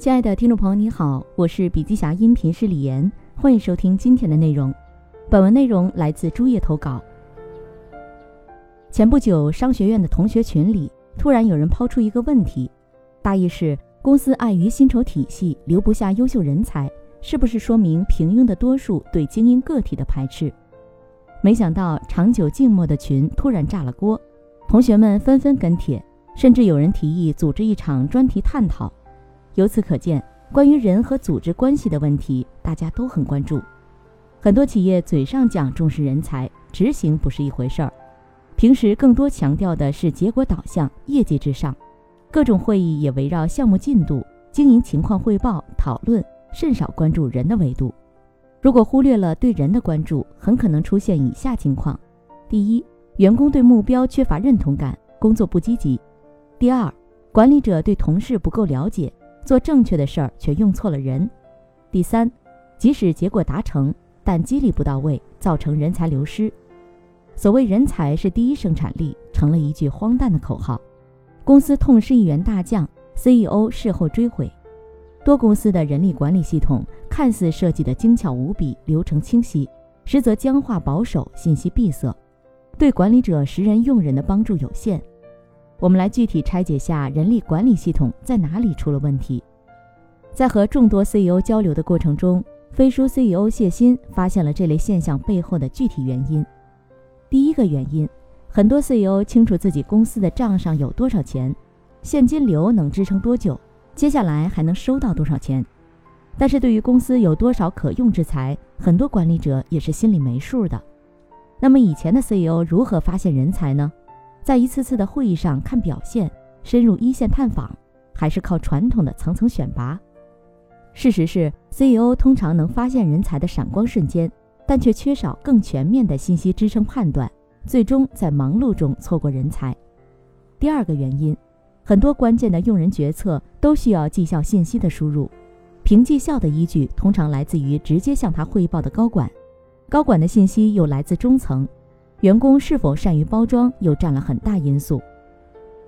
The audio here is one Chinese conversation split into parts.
亲爱的听众朋友，你好，我是笔记侠音频师李岩，欢迎收听今天的内容。本文内容来自朱叶投稿。前不久，商学院的同学群里突然有人抛出一个问题，大意是公司碍于薪酬体系留不下优秀人才，是不是说明平庸的多数对精英个体的排斥？没想到长久静默的群突然炸了锅，同学们纷纷跟帖，甚至有人提议组织一场专题探讨。由此可见，关于人和组织关系的问题，大家都很关注。很多企业嘴上讲重视人才，执行不是一回事儿。平时更多强调的是结果导向、业绩至上，各种会议也围绕项目进度、经营情况汇报讨论，甚少关注人的维度。如果忽略了对人的关注，很可能出现以下情况：第一，员工对目标缺乏认同感，工作不积极；第二，管理者对同事不够了解，做正确的事儿却用错了人；第三，即使结果达成，但激励不到位，造成人才流失。所谓人才是第一生产力，成了一句荒诞的口号。公司痛失一员大将，CEO 事后追悔。多公司的人力管理系统看似设计的精巧无比，流程清晰，实则僵化保守，信息闭塞，对管理者识人用人的帮助有限。我们来具体拆解下人力管理系统在哪里出了问题。在和众多 CEO 交流的过程中，飞书 CEO 谢鑫发现了这类现象背后的具体原因。第一个原因，很多 CEO 清楚自己公司的账上有多少钱，现金流能支撑多久。接下来还能收到多少钱？但是对于公司有多少可用之才，很多管理者也是心里没数的。那么以前的 CEO 如何发现人才呢？在一次次的会议上看表现，深入一线探访，还是靠传统的层层选拔？事实是，CEO 通常能发现人才的闪光瞬间，但却缺少更全面的信息支撑判断，最终在忙碌中错过人才。第二个原因。很多关键的用人决策都需要绩效信息的输入，评绩效的依据通常来自于直接向他汇报的高管，高管的信息又来自中层，员工是否善于包装又占了很大因素。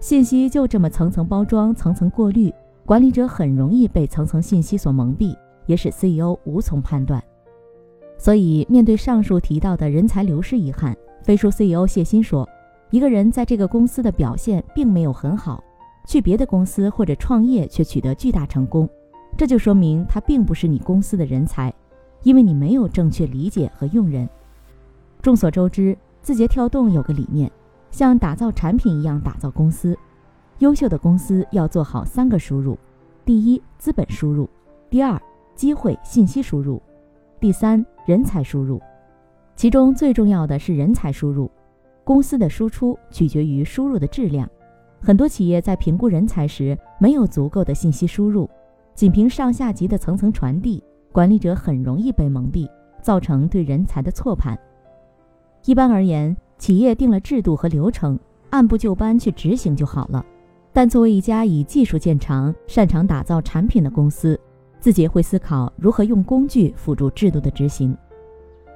信息就这么层层包装、层层过滤，管理者很容易被层层信息所蒙蔽，也使 CEO 无从判断。所以，面对上述提到的人才流失遗憾，飞书 CEO 谢鑫说：“一个人在这个公司的表现并没有很好。”去别的公司或者创业却取得巨大成功，这就说明他并不是你公司的人才，因为你没有正确理解和用人。众所周知，字节跳动有个理念，像打造产品一样打造公司。优秀的公司要做好三个输入：第一，资本输入；第二，机会信息输入；第三，人才输入。其中最重要的是人才输入。公司的输出取决于输入的质量。很多企业在评估人才时没有足够的信息输入，仅凭上下级的层层传递，管理者很容易被蒙蔽，造成对人才的错判。一般而言，企业定了制度和流程，按部就班去执行就好了。但作为一家以技术见长、擅长打造产品的公司，字节会思考如何用工具辅助制度的执行。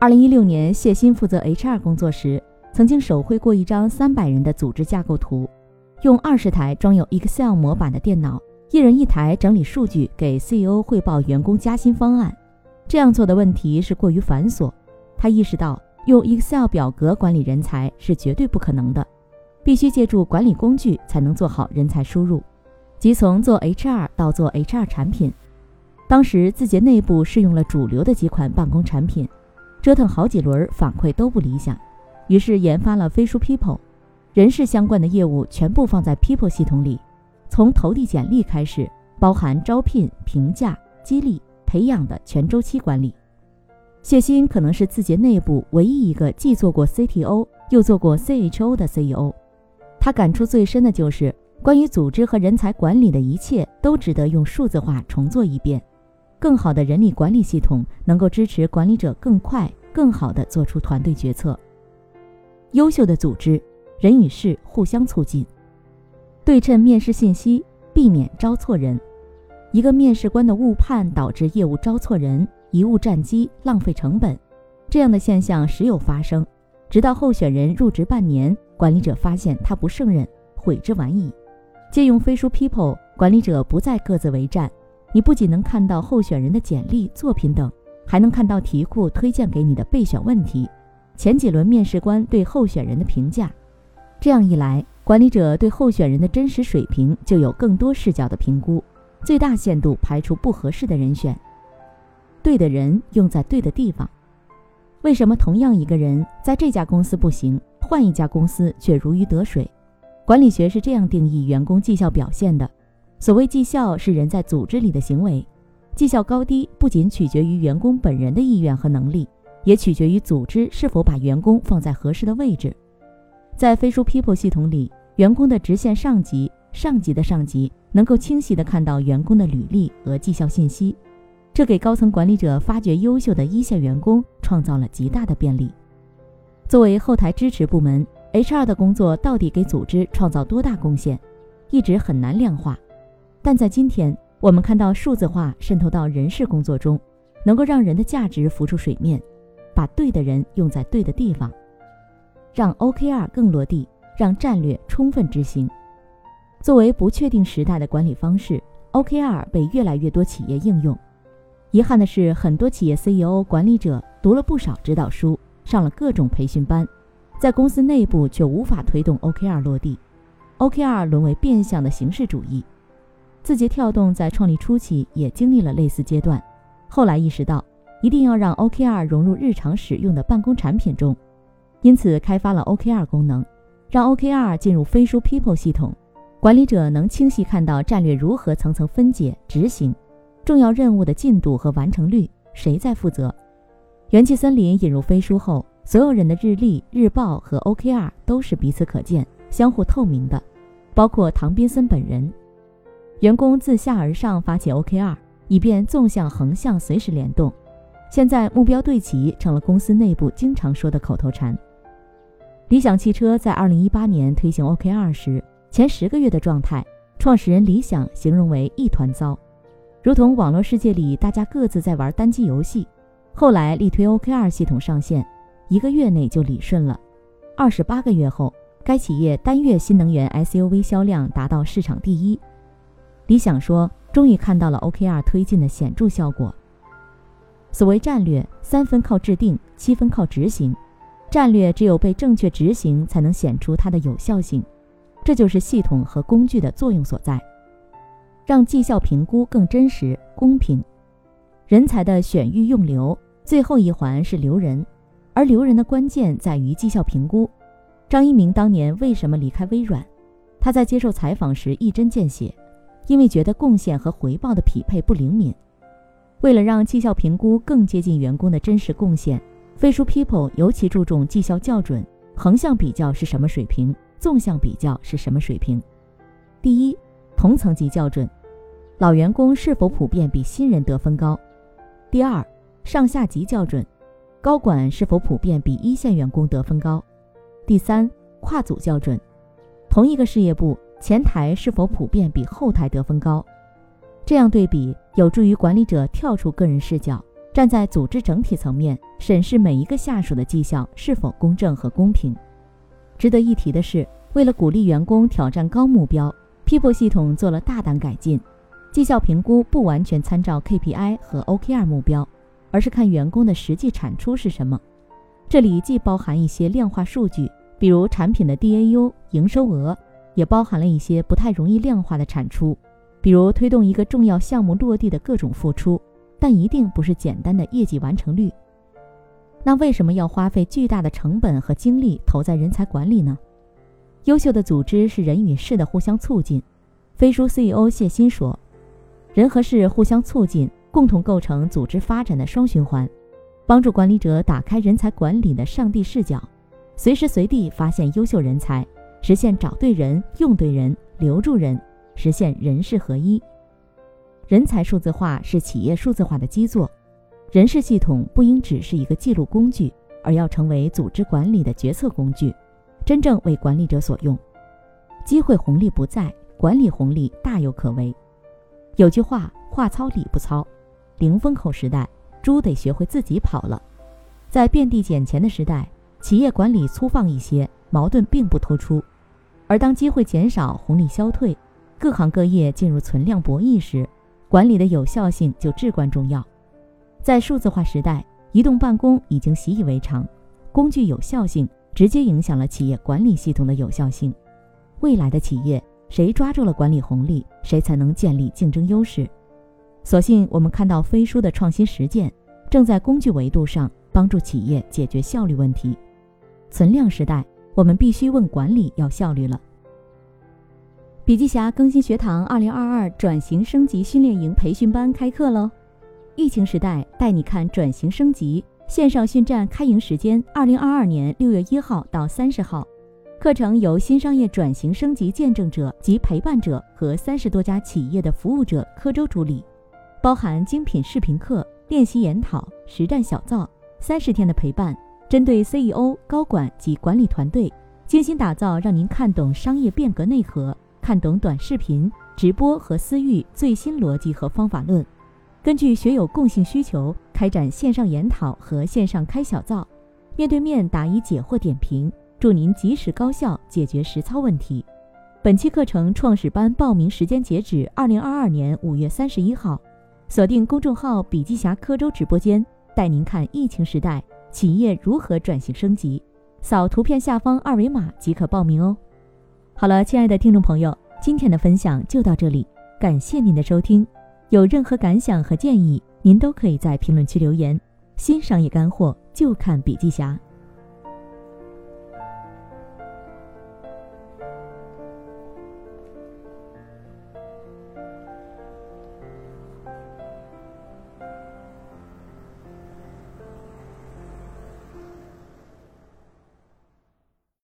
二零一六年，谢鑫负责 HR 工作时，曾经手绘过一张三百人的组织架构图。用二十台装有 Excel 模板的电脑，一人一台整理数据，给 CEO 汇报员工加薪方案。这样做的问题是过于繁琐。他意识到用 Excel 表格管理人才是绝对不可能的，必须借助管理工具才能做好人才输入，即从做 HR 到做 HR 产品。当时字节内部试用了主流的几款办公产品，折腾好几轮，反馈都不理想，于是研发了飞书 People。人事相关的业务全部放在 People 系统里，从投递简历开始，包含招聘、评价、激励、培养的全周期管理。谢鑫可能是字节内部唯一一个既做过 CTO 又做过 CHO 的 CEO。他感触最深的就是关于组织和人才管理的一切都值得用数字化重做一遍。更好的人力管理系统能够支持管理者更快、更好地做出团队决策。优秀的组织。人与事互相促进，对称面试信息，避免招错人。一个面试官的误判导致业务招错人，贻误战机，浪费成本。这样的现象时有发生，直到候选人入职半年，管理者发现他不胜任，悔之晚矣。借用飞书 People，管理者不再各自为战，你不仅能看到候选人的简历、作品等，还能看到题库推荐给你的备选问题，前几轮面试官对候选人的评价。这样一来，管理者对候选人的真实水平就有更多视角的评估，最大限度排除不合适的人选。对的人用在对的地方。为什么同样一个人在这家公司不行，换一家公司却如鱼得水？管理学是这样定义员工绩效表现的：所谓绩效是人在组织里的行为，绩效高低不仅取决于员工本人的意愿和能力，也取决于组织是否把员工放在合适的位置。在飞书 People 系统里，员工的直线上级、上级的上级能够清晰地看到员工的履历和绩效信息。这给高层管理者发掘优秀的一线员工创造了极大的便利。作为后台支持部门，HR 的工作到底给组织创造多大贡献，一直很难量化。但在今天，我们看到数字化渗透到人事工作中，能够让人的价值浮出水面，把对的人用在对的地方，让 OKR 更落地，让战略充分执行。作为不确定时代的管理方式，OKR 被越来越多企业应用。遗憾的是，很多企业 CEO、管理者读了不少指导书，上了各种培训班，在公司内部却无法推动 OKR 落地，OKR 沦为变相的形式主义。字节跳动在创立初期也经历了类似阶段，后来意识到一定要让 OKR 融入日常使用的办公产品中，因此开发了 OKR 功能，让 OKR 进入飞书 People 系统，管理者能清晰看到战略如何层层分解执行。重要任务的进度和完成率谁在负责？元气森林引入飞书后，所有人的日历、日报和 OKR 都是彼此可见、相互透明的，包括唐宾森本人。员工自下而上发起 OKR，以便纵向、横向随时联动。现在目标对齐成了公司内部经常说的口头禅。理想汽车在2018年推行 OKR 时，前十个月的状态，创始人李想形容为一团糟。如同网络世界里大家各自在玩单机游戏，后来力推 OKR 系统上线，一个月内就理顺了。二十八个月后，该企业单月新能源 SUV 销量达到市场第一。理想说，终于看到了 OKR 推进的显著效果。所谓战略，三分靠制定，七分靠执行。战略只有被正确执行，才能显出它的有效性。这就是系统和工具的作用所在。让绩效评估更真实、公平。人才的选育用留，最后一环是留人，而留人的关键在于绩效评估。张一鸣当年为什么离开微软？他在接受采访时一针见血，因为觉得贡献和回报的匹配不灵敏。为了让绩效评估更接近员工的真实贡献，飞书 People 尤其注重绩效校准。横向比较是什么水平？纵向比较是什么水平？第一，同层级校准。老员工是否普遍比新人得分高？第二，上下级校准，高管是否普遍比一线员工得分高？第三，跨组校准，同一个事业部前台是否普遍比后台得分高？这样对比有助于管理者跳出个人视角，站在组织整体层面审视每一个下属的绩效是否公正和公平。值得一提的是，为了鼓励员工挑战高目标，People 系统做了大胆改进。绩效评估不完全参照 KPI 和 OKR 目标，而是看员工的实际产出是什么。这里既包含一些量化数据，比如产品的 DAU、营收额，也包含了一些不太容易量化的产出，比如推动一个重要项目落地的各种付出，但一定不是简单的业绩完成率。那为什么要花费巨大的成本和精力投在人才管理呢？优秀的组织是人与事的互相促进。飞书 CEO 谢欣说。人和事互相促进，共同构成组织发展的双循环，帮助管理者打开人才管理的上帝视角，随时随地发现优秀人才，实现找对人、用对人、留住人，实现人事合一。人才数字化是企业数字化的基座，人事系统不应只是一个记录工具，而要成为组织管理的决策工具，真正为管理者所用。机会红利不在，管理红利大有可为。有句话，话糙理不糙。零风口时代，猪得学会自己跑了。在遍地捡钱的时代，企业管理粗放一些，矛盾并不突出；而当机会减少，红利消退，各行各业进入存量博弈时管理的有效性就至关重要。在数字化时代，移动办公已经习以为常，工具有效性直接影响了企业管理系统的有效性。未来的企业，谁抓住了管理红利，谁才能建立竞争优势。所幸我们看到飞书的创新实践，正在工具维度上帮助企业解决效率问题。存量时代，我们必须问管理要效率了。笔记侠更新学堂二零二二转型升级训练营培训班开课喽！疫情时代带你看转型升级线上训战开营时间：二零二二年六月一号到三十号。课程由新商业转型升级见证者及陪伴者和三十多家企业的服务者科周主理，包含精品视频课、练习研讨、实战小灶，三十天的陪伴，针对 CEO、高管及管理团队，精心打造，让您看懂商业变革内核。看懂短视频、直播和私域最新逻辑和方法论，根据学友共性需求开展线上研讨和线上开小灶，面对面答疑解惑点评，助您及时高效解决实操问题。本期课程创始班报名时间截止二零二二年五月三十一号，锁定公众号“笔记侠科州”直播间，带您看疫情时代企业如何转型升级。扫图片下方二维码即可报名哦。好了，亲爱的听众朋友，今天的分享就到这里，感谢您的收听。有任何感想和建议，您都可以在评论区留言。新商业干货就看笔记侠。